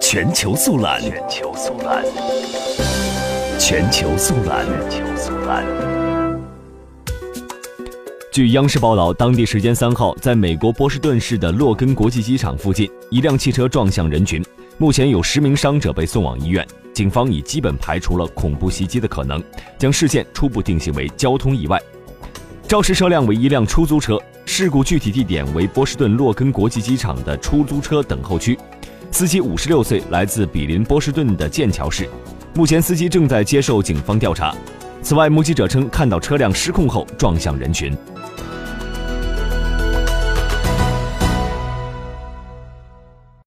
全球速览，全球速览，全球速览，全球速览。据央视报道，当地时间三号，在美国波士顿市的洛根国际机场附近，一辆汽车撞向人群，目前有十名伤者被送往医院。警方已基本排除了恐怖袭击的可能，将事件初步定性为交通意外。肇事车辆为一辆出租车，事故具体地点为波士顿洛根国际机场的出租车等候区，司机五十六岁，来自比邻波士顿的剑桥市。目前，司机正在接受警方调查。此外，目击者称看到车辆失控后撞向人群。